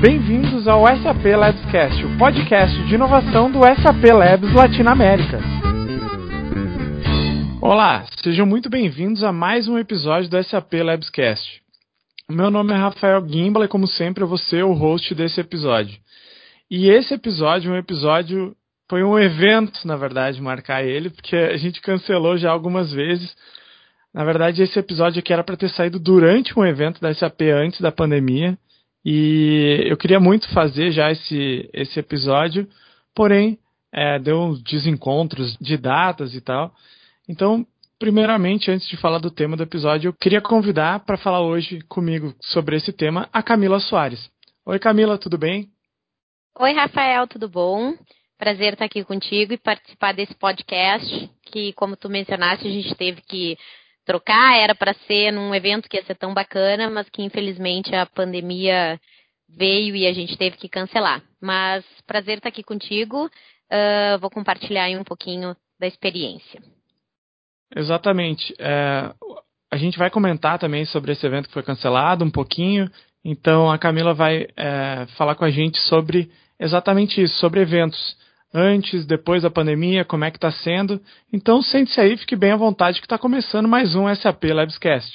Bem-vindos ao SAP Labscast, o podcast de inovação do SAP Labs Latinoamérica. Olá, sejam muito bem-vindos a mais um episódio do SAP Labscast. Meu nome é Rafael Gimbal e, como sempre, eu vou ser o host desse episódio. E esse episódio é um episódio. Foi um evento, na verdade, marcar ele, porque a gente cancelou já algumas vezes. Na verdade, esse episódio aqui era para ter saído durante um evento da SAP antes da pandemia. E eu queria muito fazer já esse, esse episódio, porém, é, deu desencontros de datas e tal. Então, primeiramente, antes de falar do tema do episódio, eu queria convidar para falar hoje comigo sobre esse tema a Camila Soares. Oi, Camila, tudo bem? Oi, Rafael, tudo bom? Prazer estar aqui contigo e participar desse podcast que, como tu mencionaste, a gente teve que trocar, era para ser num evento que ia ser tão bacana, mas que infelizmente a pandemia veio e a gente teve que cancelar. Mas prazer estar aqui contigo, uh, vou compartilhar aí um pouquinho da experiência. Exatamente. É, a gente vai comentar também sobre esse evento que foi cancelado um pouquinho, então a Camila vai é, falar com a gente sobre exatamente isso, sobre eventos antes, depois da pandemia, como é que está sendo. Então sente-se aí, fique bem à vontade que está começando mais um SAP Labscast.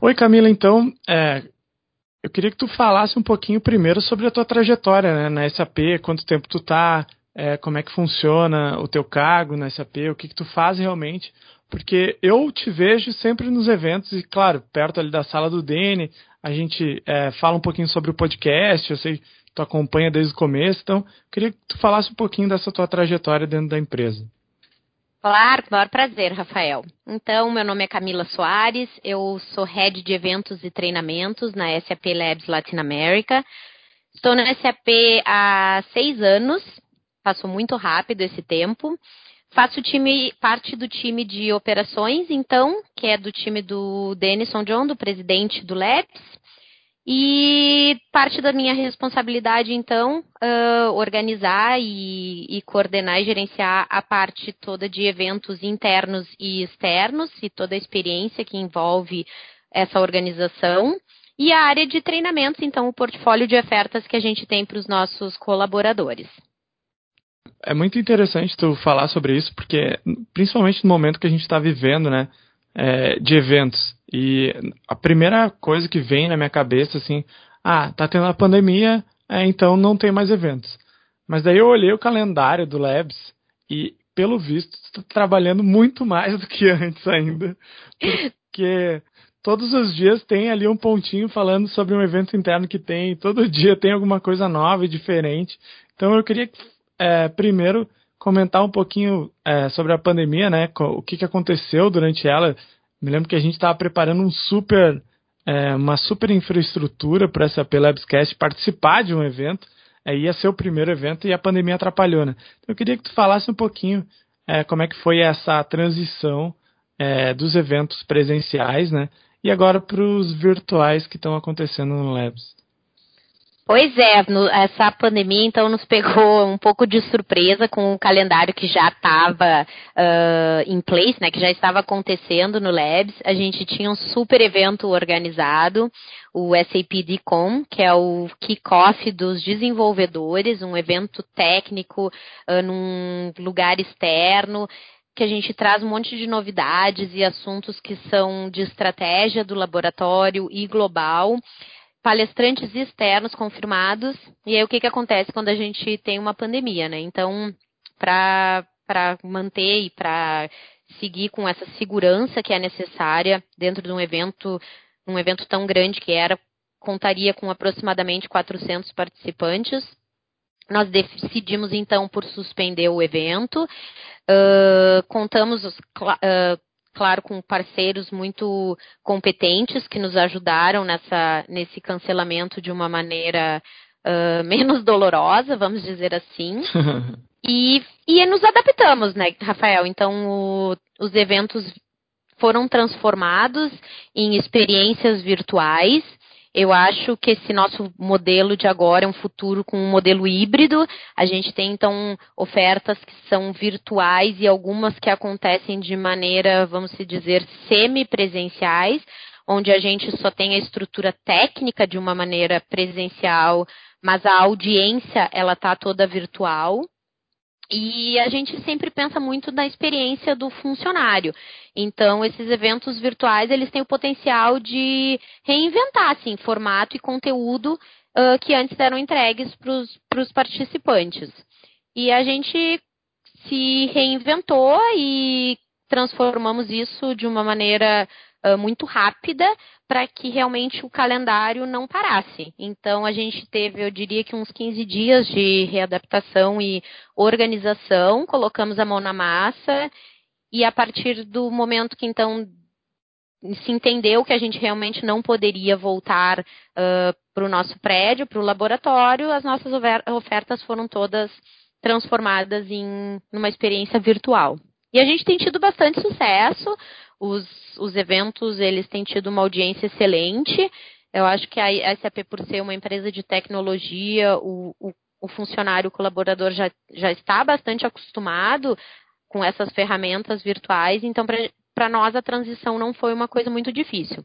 Oi Camila, então, é, eu queria que tu falasse um pouquinho primeiro sobre a tua trajetória né, na SAP, quanto tempo tu tá, é, como é que funciona o teu cargo na SAP, o que, que tu faz realmente, porque eu te vejo sempre nos eventos e, claro, perto ali da sala do Dene, a gente é, fala um pouquinho sobre o podcast, eu sei que tu acompanha desde o começo, então queria que tu falasse um pouquinho dessa tua trajetória dentro da empresa. Claro, maior prazer, Rafael. Então, meu nome é Camila Soares, eu sou head de eventos e treinamentos na SAP Labs Latinoamérica. Estou na SAP há seis anos passou muito rápido esse tempo. Faço time, parte do time de operações, então, que é do time do Denison John, do presidente do LEPS. E parte da minha responsabilidade, então, uh, organizar e, e, coordenar e gerenciar a parte toda de eventos internos e externos e toda a experiência que envolve essa organização. E a área de treinamentos, então, o portfólio de ofertas que a gente tem para os nossos colaboradores é muito interessante tu falar sobre isso, porque principalmente no momento que a gente está vivendo, né, é, de eventos. E a primeira coisa que vem na minha cabeça, assim, ah, tá tendo a pandemia, é, então não tem mais eventos. Mas daí eu olhei o calendário do Labs e, pelo visto, está trabalhando muito mais do que antes ainda, porque todos os dias tem ali um pontinho falando sobre um evento interno que tem, todo dia tem alguma coisa nova e diferente. Então eu queria é, primeiro comentar um pouquinho é, sobre a pandemia, né? O que, que aconteceu durante ela. Me lembro que a gente estava preparando um super, é, uma super infraestrutura para essa Labscast participar de um evento. É, ia ser o primeiro evento e a pandemia atrapalhou, né? Então eu queria que tu falasse um pouquinho é, como é que foi essa transição é, dos eventos presenciais, né? E agora para os virtuais que estão acontecendo no Labs. Pois é, no, essa pandemia então nos pegou um pouco de surpresa com o calendário que já estava uh, em place, né, que já estava acontecendo no Labs. A gente tinha um super evento organizado, o SAP DCOM, que é o kickoff dos desenvolvedores, um evento técnico uh, num lugar externo que a gente traz um monte de novidades e assuntos que são de estratégia do laboratório e global palestrantes externos confirmados. E aí o que, que acontece quando a gente tem uma pandemia, né? Então, para manter e para seguir com essa segurança que é necessária dentro de um evento, um evento tão grande que era, contaria com aproximadamente 400 participantes. Nós decidimos então por suspender o evento. Uh, contamos uh, claro, com parceiros muito competentes que nos ajudaram nessa, nesse cancelamento de uma maneira uh, menos dolorosa, vamos dizer assim. e, e nos adaptamos, né, Rafael? Então, o, os eventos foram transformados em experiências virtuais Eu acho que esse nosso modelo de agora é um futuro com um modelo híbrido. A gente tem, então, ofertas que são virtuais e algumas que acontecem de maneira, vamos dizer, semi-presenciais, onde a gente só tem a estrutura técnica de uma maneira presencial, mas a audiência, ela está toda virtual. E a gente sempre pensa muito na experiência do funcionário. Então, esses eventos virtuais, eles têm o potencial de reinventar, assim, formato e conteúdo uh, que antes eram entregues para os participantes. E a gente se reinventou e transformamos isso de uma maneira uh, muito rápida para que realmente o calendário não parasse. Então, a gente teve, eu diria que uns 15 dias de readaptação e organização, colocamos a mão na massa, e a partir do momento que, então, se entendeu que a gente realmente não poderia voltar uh, para o nosso prédio, para o laboratório, as nossas ofertas foram todas transformadas em uma experiência virtual. E a gente tem tido bastante sucesso os, os eventos eles têm tido uma audiência excelente. Eu acho que a SAP, por ser uma empresa de tecnologia, o, o, o funcionário, o colaborador já, já está bastante acostumado com essas ferramentas virtuais, então para nós a transição não foi uma coisa muito difícil.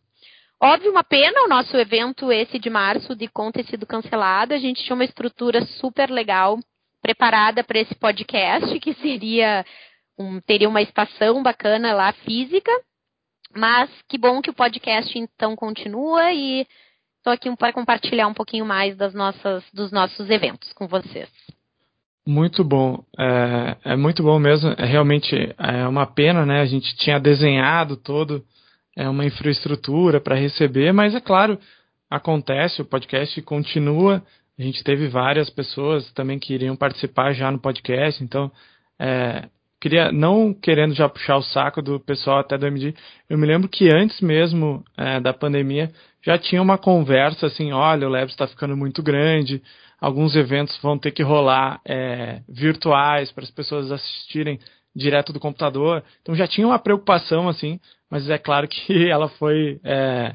Óbvio, uma pena o nosso evento esse de março de conta ter sido cancelado. A gente tinha uma estrutura super legal preparada para esse podcast, que seria um, teria uma estação bacana lá física. Mas que bom que o podcast então continua e estou aqui para compartilhar um pouquinho mais das nossas, dos nossos eventos com vocês. Muito bom, é, é, muito bom mesmo. É realmente é uma pena, né? A gente tinha desenhado todo é uma infraestrutura para receber, mas é claro, acontece, o podcast continua. A gente teve várias pessoas também que iriam participar já no podcast, então é, queria, não querendo já puxar o saco do pessoal até do MD, eu me lembro que antes mesmo é, da pandemia já tinha uma conversa assim, olha, o Labs está ficando muito grande, alguns eventos vão ter que rolar é, virtuais para as pessoas assistirem direto do computador. Então já tinha uma preocupação assim, mas é claro que ela foi, é,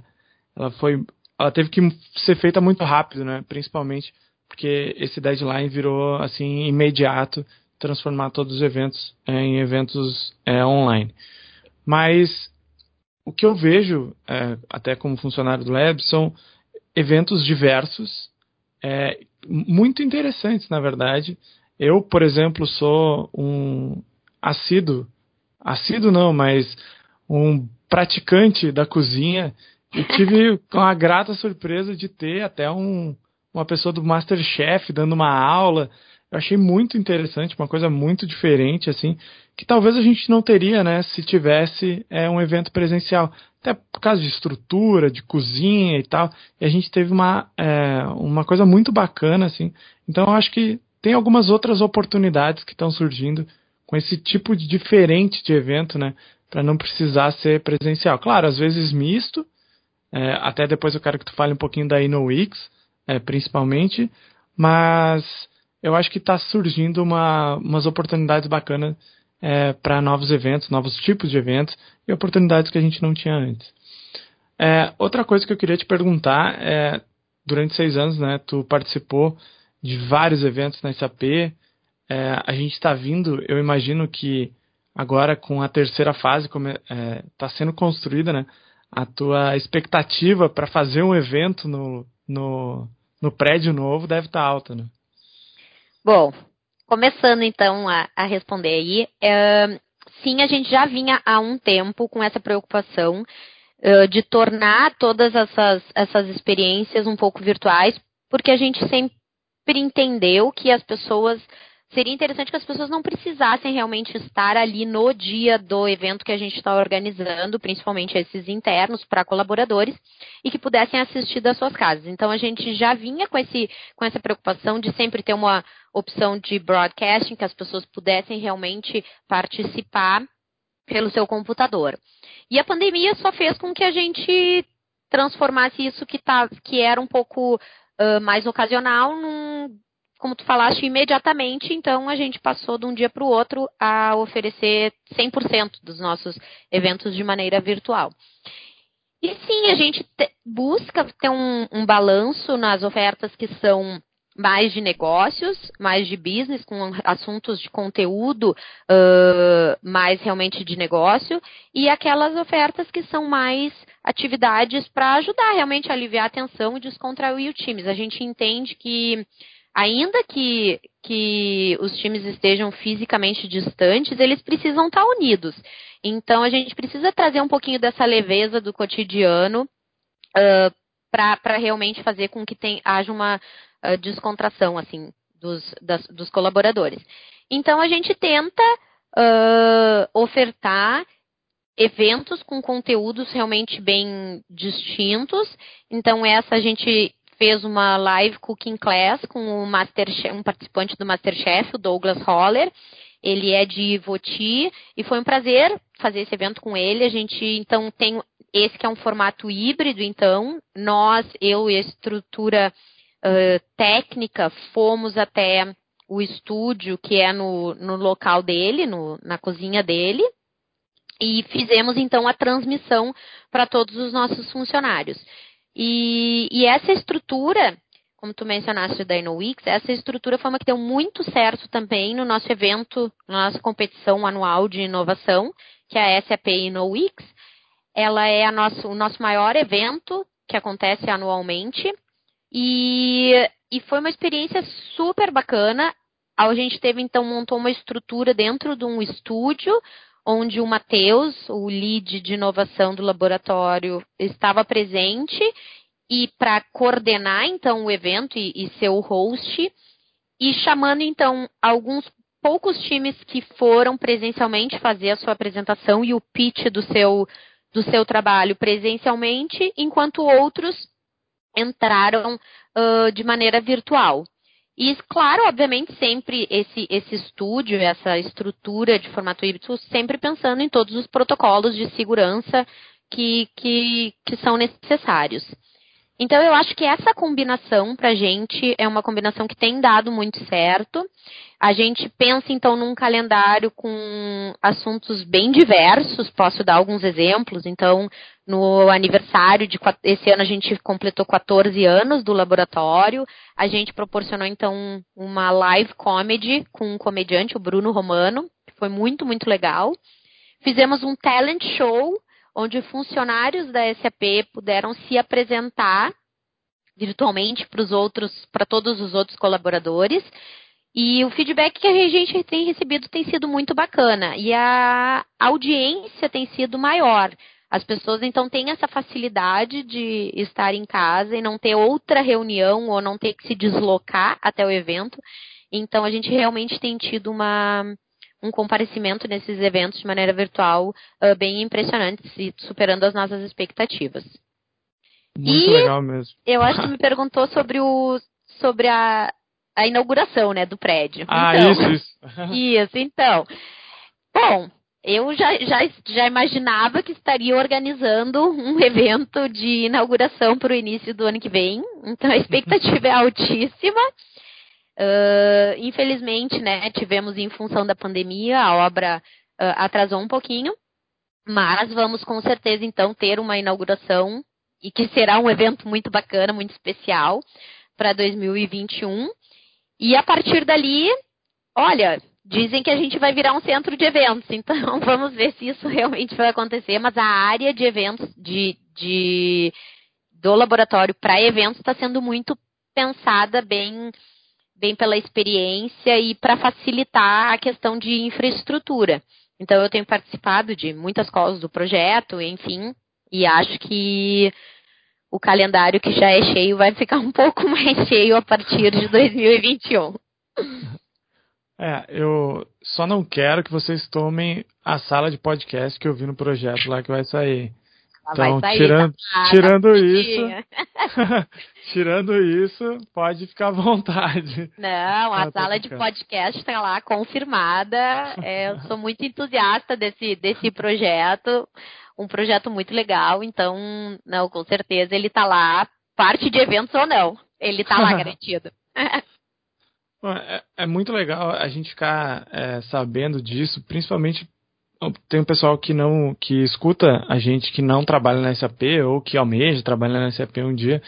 ela foi, ela teve que ser feita muito rápido, né? Principalmente porque esse deadline virou assim imediato transformar todos os eventos em eventos é, online. Mas o que eu vejo, é, até como funcionário do Lab, são eventos diversos, é, muito interessantes, na verdade. Eu, por exemplo, sou um assíduo, assíduo não, mas um praticante da cozinha e tive a grata surpresa de ter até um, uma pessoa do Masterchef dando uma aula eu achei muito interessante, uma coisa muito diferente, assim, que talvez a gente não teria, né, se tivesse é, um evento presencial. Até por causa de estrutura, de cozinha e tal. E a gente teve uma, é, uma coisa muito bacana, assim. Então eu acho que tem algumas outras oportunidades que estão surgindo com esse tipo de diferente de evento, né? Para não precisar ser presencial. Claro, às vezes misto. É, até depois eu quero que tu fale um pouquinho da InnoWix, é, principalmente. Mas eu acho que está surgindo uma, umas oportunidades bacanas é, para novos eventos, novos tipos de eventos e oportunidades que a gente não tinha antes. É, outra coisa que eu queria te perguntar é, durante seis anos, né, tu participou de vários eventos na SAP, é, a gente está vindo, eu imagino que agora com a terceira fase está é, sendo construída, né, a tua expectativa para fazer um evento no, no, no prédio novo deve estar tá alta, né? Bom, começando então a, a responder aí, é, sim, a gente já vinha há um tempo com essa preocupação uh, de tornar todas essas, essas experiências um pouco virtuais, porque a gente sempre entendeu que as pessoas seria interessante que as pessoas não precisassem realmente estar ali no dia do evento que a gente está organizando, principalmente esses internos para colaboradores, e que pudessem assistir das suas casas. Então a gente já vinha com, esse, com essa preocupação de sempre ter uma opção de broadcasting, que as pessoas pudessem realmente participar pelo seu computador. E a pandemia só fez com que a gente transformasse isso que, tá, que era um pouco uh, mais ocasional num como tu falaste, imediatamente, então a gente passou de um dia para o outro a oferecer 100% dos nossos eventos de maneira virtual. E sim, a gente busca ter um, um balanço nas ofertas que são mais de negócios, mais de business, com assuntos de conteúdo uh, mais realmente de negócio, e aquelas ofertas que são mais atividades para ajudar realmente a aliviar a tensão e descontrair os times. A gente entende que ainda que, que os times estejam fisicamente distantes, eles precisam estar unidos. Então a gente precisa trazer um pouquinho dessa leveza do cotidiano uh, para realmente fazer com que tem, haja uma uh, descontração assim dos, das, dos colaboradores. Então a gente tenta uh, ofertar eventos com conteúdos realmente bem distintos. Então essa a gente fez uma live cooking class com Master, um participante do MasterChef, o Douglas Holler. Ele é de Voti e foi um prazer fazer esse evento com ele. A gente então tem esse que é um formato híbrido, então nós, eu e a estrutura técnica fomos até o estúdio que é no, no local dele, no, na cozinha dele, e fizemos então a transmissão para todos os nossos funcionários. E, e, essa estrutura, como tu mencionaste da InnoWix, essa estrutura foi uma que deu muito certo também no nosso evento, na nossa competição anual de inovação, que é a SAP InnoWix. Ela é nosso, o nosso maior evento que acontece anualmente e, e foi uma experiência super bacana. A gente teve, então, montou uma estrutura dentro de um estúdio, onde o Matheus, o lead de inovação do laboratório, estava presente e para coordenar, então, o evento e, e ser o host, e chamando, então, alguns poucos times que foram presencialmente fazer a sua apresentação e o pitch do seu, do seu trabalho presencialmente, enquanto outros entraram uh, de maneira virtual. E, claro, obviamente, sempre esse, esse estúdio, essa estrutura de formato híbrido, sempre pensando em todos os protocolos de segurança que, que, que são necessários. Então, eu acho que essa combinação para a gente é uma combinação que tem dado muito certo. A gente pensa, então, num calendário com assuntos bem diversos. Posso dar alguns exemplos. Então, no aniversário de esse ano, a gente completou 14 anos do laboratório. A gente proporcionou, então, uma live comedy com um comediante, o Bruno Romano, que foi muito, muito legal. Fizemos um talent show onde funcionários da SAP puderam se apresentar virtualmente para os outros, para todos os outros colaboradores. E o feedback que a gente tem recebido tem sido muito bacana e a audiência tem sido maior. As pessoas então têm essa facilidade de estar em casa e não ter outra reunião ou não ter que se deslocar até o evento. Então a gente realmente tem tido uma, um comparecimento nesses eventos de maneira virtual uh, bem impressionante, superando as nossas expectativas. Muito e legal mesmo. Eu acho que me perguntou sobre o sobre a, a inauguração, né, do prédio. Ah, então, isso, isso. isso, então. Bom, eu já, já, já imaginava que estaria organizando um evento de inauguração para o início do ano que vem, então a expectativa é altíssima. Uh, infelizmente, né, tivemos em função da pandemia, a obra uh, atrasou um pouquinho, mas vamos com certeza então ter uma inauguração e que será um evento muito bacana, muito especial para 2021. E a partir dali, olha, dizem que a gente vai virar um centro de eventos, então vamos ver se isso realmente vai acontecer. Mas a área de eventos de, de do laboratório para eventos está sendo muito pensada bem bem pela experiência e para facilitar a questão de infraestrutura. Então, eu tenho participado de muitas coisas do projeto, enfim, e acho que o calendário que já é cheio vai ficar um pouco mais cheio a partir de 2021. É, eu só não quero que vocês tomem a sala de podcast que eu vi no projeto lá que vai sair. Então, sair, tirando, tá, tirando isso, tirando isso, pode ficar à vontade. Não, a sala de podcast está lá confirmada. É, eu sou muito entusiasta desse, desse projeto, um projeto muito legal. Então, não, com certeza ele está lá, parte de eventos ou não, ele está lá garantido. É, é, muito legal a gente ficar é, sabendo disso, principalmente tem um pessoal que não que escuta a gente que não trabalha na SAP ou que almeja trabalhar na SAP um dia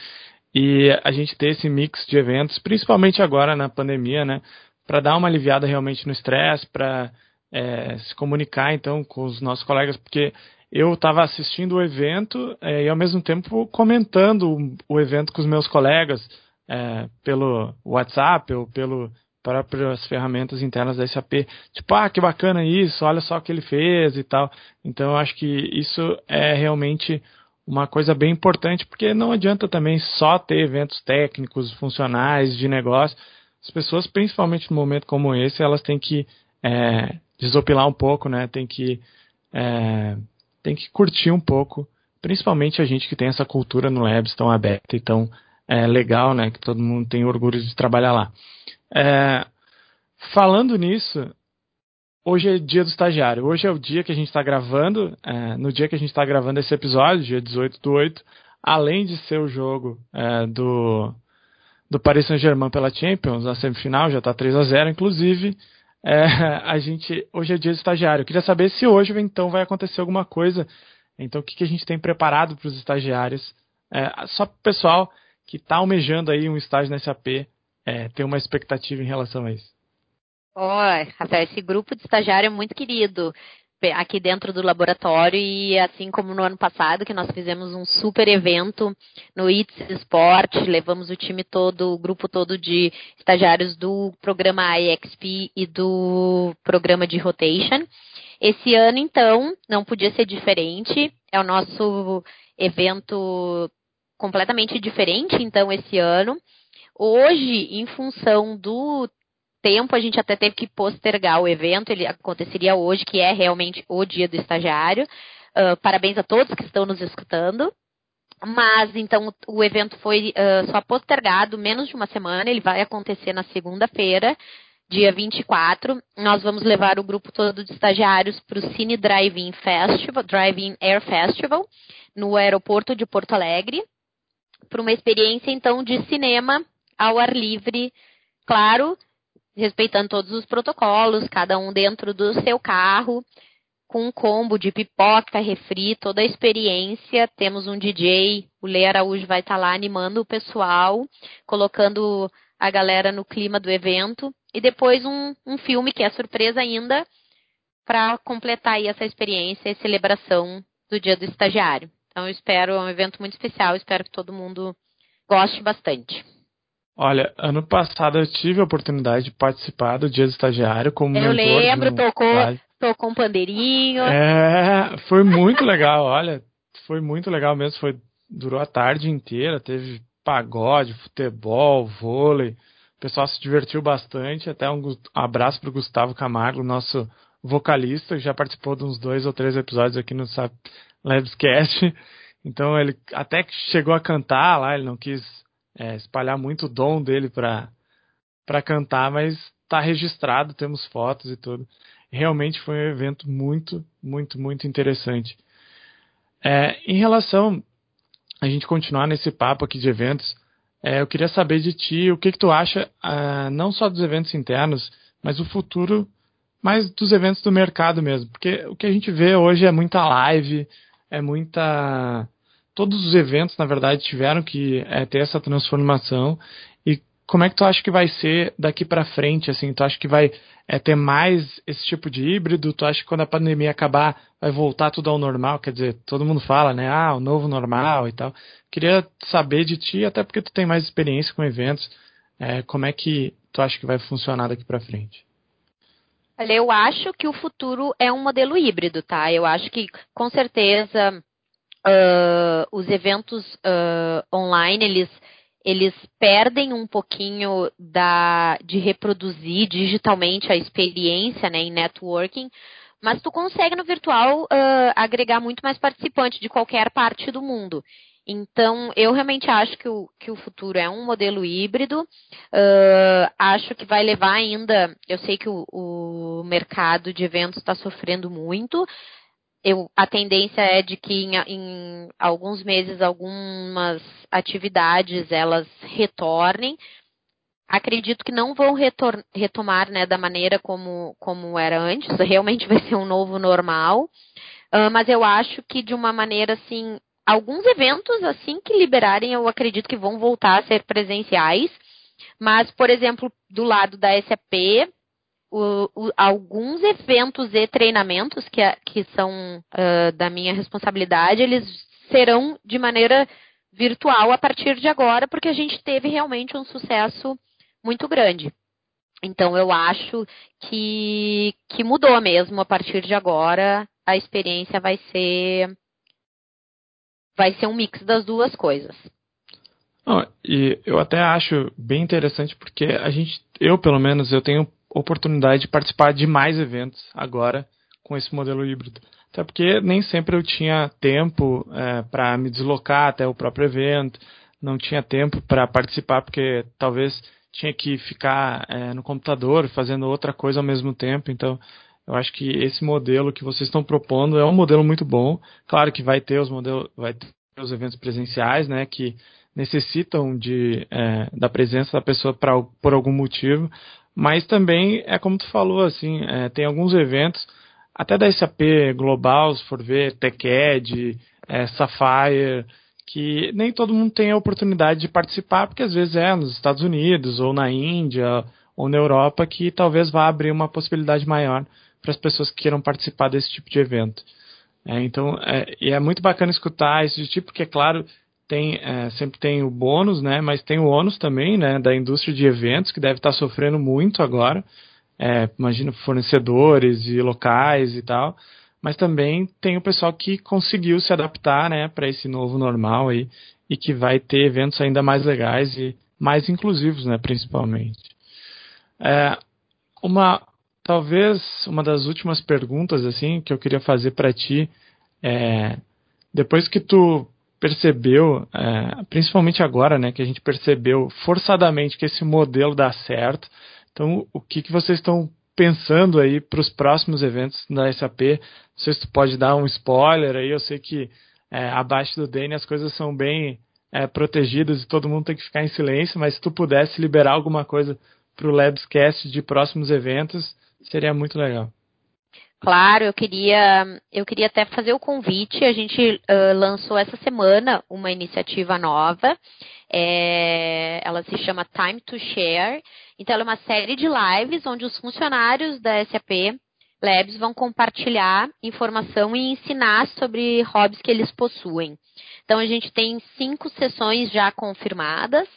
e a gente ter esse mix de eventos, principalmente agora na pandemia, né, para dar uma aliviada realmente no estresse, para é, se comunicar então com os nossos colegas, porque eu estava assistindo o evento é, e ao mesmo tempo comentando o, evento com os meus colegas é, pelo WhatsApp ou pelo próprias ferramentas internas da SAP. Tipo, ah, que bacana isso, olha só o que ele fez e tal. Então eu acho que isso é realmente uma coisa bem importante, porque não adianta também só ter eventos técnicos, funcionais, de negócio. As pessoas, principalmente num momento como esse, elas têm que é, desopilar um pouco, né? Tem que, é, tem que curtir um pouco, principalmente a gente que tem essa cultura no Labs tão aberta e tão é, legal, né? Que todo mundo tem orgulho de trabalhar lá. É, falando nisso, hoje é dia do estagiário. Hoje é o dia que a gente está gravando, é, no dia que a gente está gravando esse episódio, dia 18 do 8, além de ser o jogo é, do, do Paris Saint-Germain pela Champions, a semifinal, já está 3 a 0 inclusive, é, a gente, hoje é dia do estagiário. Eu queria saber se hoje, então, vai acontecer alguma coisa. Então, o que, que a gente tem preparado para os estagiários? É, só para o pessoal que está almejando aí um estágio na SAP, é, ter uma expectativa em relação a isso? Olha, Rafael, esse grupo de estagiário é muito querido aqui dentro do laboratório e assim como no ano passado que nós fizemos um super evento no ITS Sport, levamos o time todo, o grupo todo de estagiários do programa IXP e do programa de rotation. Esse ano então não podia ser diferente, é o nosso evento completamente diferente então esse ano. Hoje, em função do tempo, a gente até teve que postergar o evento, ele aconteceria hoje, que é realmente o dia do estagiário. Uh, parabéns a todos que estão nos escutando. Mas, então, o evento foi uh, só postergado menos de uma semana, ele vai acontecer na segunda-feira, dia 24. Nós vamos levar o grupo todo de estagiários para o Cine Drive-In Festival, Drive-In Air Festival, no aeroporto de Porto Alegre, para uma experiência, então, de cinema ao ar livre, claro, respeitando todos os protocolos, cada um dentro do seu carro, com um combo de pipoca, refri, toda a experiência. Temos um DJ, o Lê Araújo vai estar tá lá animando o pessoal, colocando a galera no clima do evento. E depois um, um filme que é surpresa ainda, para completar aí essa experiência e celebração do Dia do Estagiário. Então, eu espero, é um evento muito especial, espero que todo mundo goste bastante. Olha, ano passado eu tive a oportunidade de participar do Dia do Estagiário como Eu lembro, tocou, tocou um pandeirinho. É, foi muito legal, olha, foi muito legal mesmo, foi durou a tarde inteira, teve pagode, futebol, vôlei. O pessoal se divertiu bastante, até um abraço para o Gustavo Camargo, nosso vocalista, que já participou de uns dois ou três episódios aqui no Labscast. Então ele até que chegou a cantar lá, ele não quis é, espalhar muito o dom dele para cantar, mas está registrado, temos fotos e tudo. Realmente foi um evento muito, muito, muito interessante. É, em relação a gente continuar nesse papo aqui de eventos, é, eu queria saber de ti o que, que tu acha, ah, não só dos eventos internos, mas o futuro, mais dos eventos do mercado mesmo. Porque o que a gente vê hoje é muita live, é muita todos os eventos, na verdade, tiveram que é, ter essa transformação. E como é que tu acha que vai ser daqui para frente? Assim, tu acha que vai é, ter mais esse tipo de híbrido? Tu acha que quando a pandemia acabar vai voltar tudo ao normal? Quer dizer, todo mundo fala, né? Ah, o novo normal e tal. Queria saber de ti, até porque tu tem mais experiência com eventos. É, como é que tu acha que vai funcionar daqui para frente? Olha, eu acho que o futuro é um modelo híbrido, tá? Eu acho que com certeza uh, os eventos uh, online, eles, eles perdem um pouquinho da, de reproduzir digitalmente a experiência né, em networking, mas tu consegue no virtual uh, agregar muito mais participantes de qualquer parte do mundo. Então, eu realmente acho que o, que o futuro é um modelo híbrido. Uh, acho que vai levar ainda. Eu sei que o, o mercado de eventos está sofrendo muito, eu, a tendência é de que em, em, alguns meses algumas atividades elas retornem. acredito que não vão retomar né, da maneira como, como era antes, realmente vai ser um novo normal. Uh, mas eu acho que de uma maneira assim, alguns eventos assim que liberarem, eu acredito que vão voltar a ser presenciais. Mas, por exemplo, do lado da SAP, o, o, alguns eventos e treinamentos que, que são uh, da minha responsabilidade, eles serão de maneira virtual a partir de agora, porque a gente teve realmente um sucesso muito grande. Então eu acho que, que mudou mesmo a partir de agora. A experiência vai ser vai ser um mix das duas coisas. Não, e eu até acho bem interessante porque a gente, eu pelo menos, eu tenho oportunidade de participar de mais eventos agora com esse modelo híbrido. Até porque nem sempre eu tinha tempo é, para me deslocar até o próprio evento, não tinha tempo para participar porque talvez tinha que ficar é, no computador fazendo outra coisa ao mesmo tempo. Então, eu acho que esse modelo que vocês estão propondo é um modelo muito bom. Claro que vai ter os modelos, vai ter os eventos presenciais, né, que necessitam de, é, da presença da pessoa pra, por algum motivo, mas também é como tu falou, assim, é, tem alguns eventos, até da SAP Global, se for ver, TechEd, é, Sapphire, que nem todo mundo tem a oportunidade de participar, porque às vezes é nos Estados Unidos, ou na Índia, ou na Europa, que talvez vá abrir uma possibilidade maior para as pessoas que queiram participar desse tipo de evento. É, então, é, e é muito bacana escutar esse tipo, porque, é claro, tem, é, sempre tem o bônus, né? Mas tem o ônus também, né? Da indústria de eventos, que deve estar sofrendo muito agora. É, imagina fornecedores e locais e tal. Mas também tem o pessoal que conseguiu se adaptar, né? Para esse novo normal aí e que vai ter eventos ainda mais legais e mais inclusivos, né? Principalmente. É, uma talvez uma das últimas perguntas assim que eu queria fazer para ti é depois que tu percebeu, é, principalmente agora, né, que a gente percebeu forçadamente que esse modelo dá certo. Então, o que, que vocês estão pensando aí para os próximos eventos da SAP? Não sei se tu pode dar um spoiler aí. Eu sei que é, abaixo do DN as coisas são bem é, protegidas e todo mundo tem que ficar em silêncio, mas se tu pudesse liberar alguma coisa para o Labscast de próximos eventos, seria muito legal. Claro, eu queria, eu queria até fazer o convite. A gente uh, lançou essa semana uma iniciativa nova. É, ela se chama Time to Share. Então, ela é uma série de lives onde os funcionários da SAP Labs vão compartilhar informação e ensinar sobre hobbies que eles possuem. Então, a gente tem cinco sessões já confirmadas.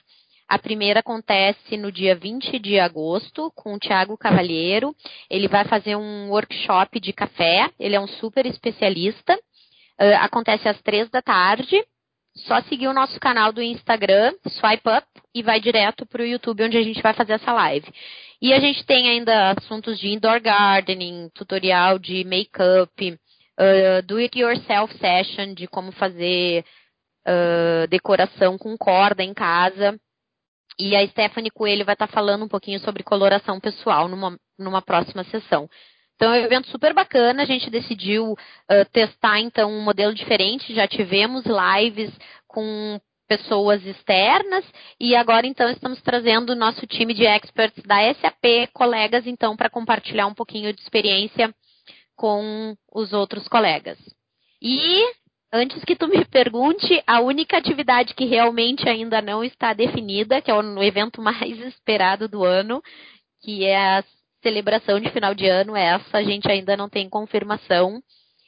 A primeira acontece no dia 20 de agosto com o Tiago Cavalheiro. Ele vai fazer um workshop de café. Ele é um super especialista. Uh, acontece às três da tarde. Só seguir o nosso canal do Instagram, Swipe Up, e vai direto para o YouTube, onde a gente vai fazer essa live. E a gente tem ainda assuntos de indoor gardening, tutorial de make-up, uh, do it yourself session, de como fazer uh, decoração com corda em casa. E a Stephanie Coelho vai estar falando um pouquinho sobre coloração pessoal numa, numa próxima sessão. Então é um evento super bacana, a gente decidiu uh, testar então um modelo diferente, já tivemos lives com pessoas externas e agora então estamos trazendo o nosso time de experts da SAP, colegas então para compartilhar um pouquinho de experiência com os outros colegas. E Antes que tu me pergunte, a única atividade que realmente ainda não está definida, que é o evento mais esperado do ano, que é a celebração de final de ano, essa a gente ainda não tem confirmação,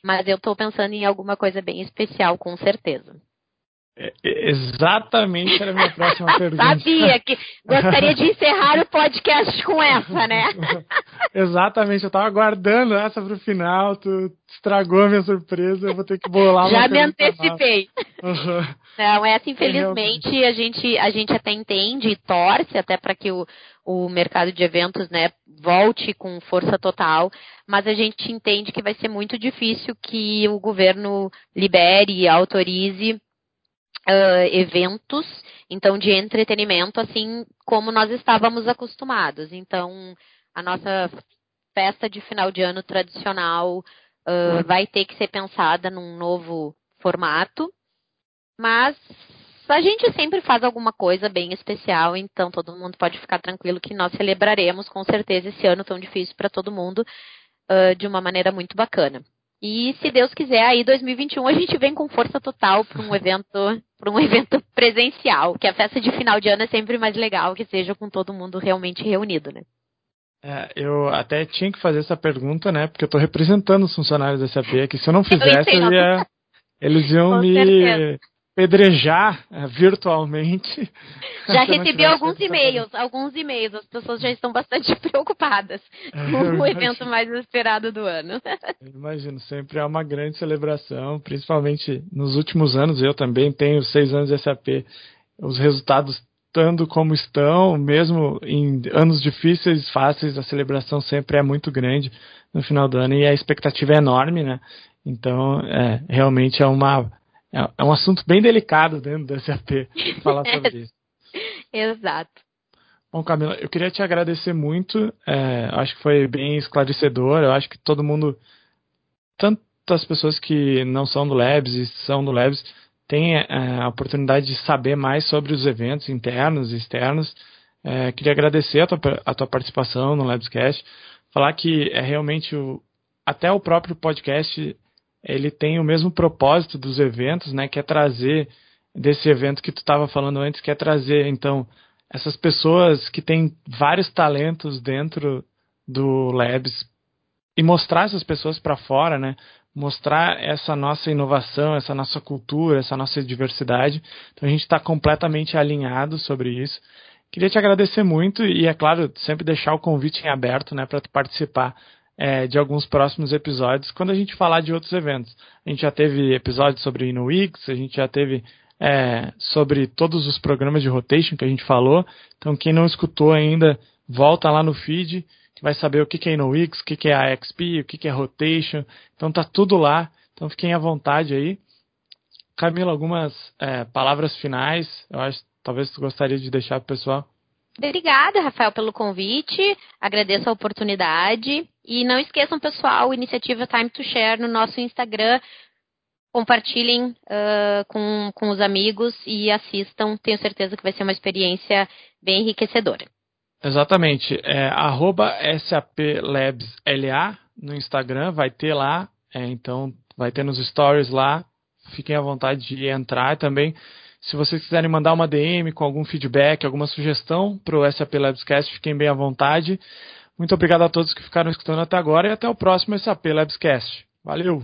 mas eu estou pensando em alguma coisa bem especial, com certeza. É, é, exatamente era a minha próxima pergunta. Sabia que gostaria de encerrar o podcast com essa, né? Exatamente, eu estava aguardando essa para o final, tu estragou a minha surpresa, eu vou ter que bolar Já me antecipei. Uhum. Não, essa infelizmente a gente, a gente até entende e torce até para que o, o mercado de eventos né, volte com força total, mas a gente entende que vai ser muito difícil que o governo libere e autorize uh, eventos, então de entretenimento, assim como nós estávamos acostumados. Então, a nossa festa de final de ano tradicional uh, vai ter que ser pensada num novo formato, mas a gente sempre faz alguma coisa bem especial, então todo mundo pode ficar tranquilo que nós celebraremos com certeza esse ano tão difícil para todo mundo uh, de uma maneira muito bacana. E se Deus quiser, aí 2021 a gente vem com força total para um evento, para um evento presencial, que a festa de final de ano é sempre mais legal que seja com todo mundo realmente reunido, né? É, eu até tinha que fazer essa pergunta, né? Porque eu estou representando os funcionários da SAP aqui. Se eu não fizesse, eu, eu ia, eles iam com me certeza. Pedrejar é, virtualmente. Já recebi alguns e-mails, alguns e-mails. As pessoas já estão bastante preocupadas é, com o evento mais esperado do ano. Eu imagino, sempre é uma grande celebração, principalmente nos últimos anos. Eu também tenho seis anos de SAP. Os resultados estando como estão, mesmo em anos difíceis, fáceis, a celebração sempre é muito grande no final do ano e a expectativa é enorme, né? Então, é, realmente é uma é, é um assunto bem delicado dentro do SAP falar sobre isso. Exato. Bom, Camila, eu queria te agradecer muito. É, acho que foi bem esclarecedor. Eu acho que todo mundo, tanto as pessoas que não são do Labs e são do Labs, tem é, a oportunidade de saber mais sobre os eventos internos e externos. É, queria agradecer a tua, a tua participação no Labscast, falar que é realmente o, até o próprio podcast ele tem o mesmo propósito dos eventos, né, que é trazer desse evento que tu estava falando antes, que é trazer então essas pessoas que têm vários talentos dentro do Labs e mostrar essas pessoas para fora, né? mostrar essa nossa inovação, essa nossa cultura, essa nossa diversidade. Então a gente está completamente alinhado sobre isso. Queria te agradecer muito e, é claro, sempre deixar o convite em aberto né, para participar é, de alguns próximos episódios quando a gente falar de outros eventos. A gente já teve episódios sobre InnoWix, a gente já teve é, sobre todos os programas de rotation que a gente falou. Então, quem não escutou ainda, volta lá no feed que vai saber o que é InnoWix, o que é AXP, o que é Rotation. Então tá tudo lá. Então fiquem à vontade aí. Camila, algumas é, palavras finais. Eu acho talvez tu gostaria de deixar para o pessoal. Obrigada, Rafael, pelo convite. Agradeço a oportunidade. E não esqueçam, pessoal, iniciativa Time to Share no nosso Instagram. Compartilhem uh, com, com os amigos e assistam. Tenho certeza que vai ser uma experiência bem enriquecedora. Exatamente. É, SAPLabsLA no Instagram, vai ter lá. É, então, vai ter nos stories lá. Fiquem à vontade de entrar também. Se vocês quiserem mandar uma DM com algum feedback, alguma sugestão para o SAP Labscast, fiquem bem à vontade. Muito obrigado a todos que ficaram escutando até agora e até o próximo SAP Labscast. Valeu!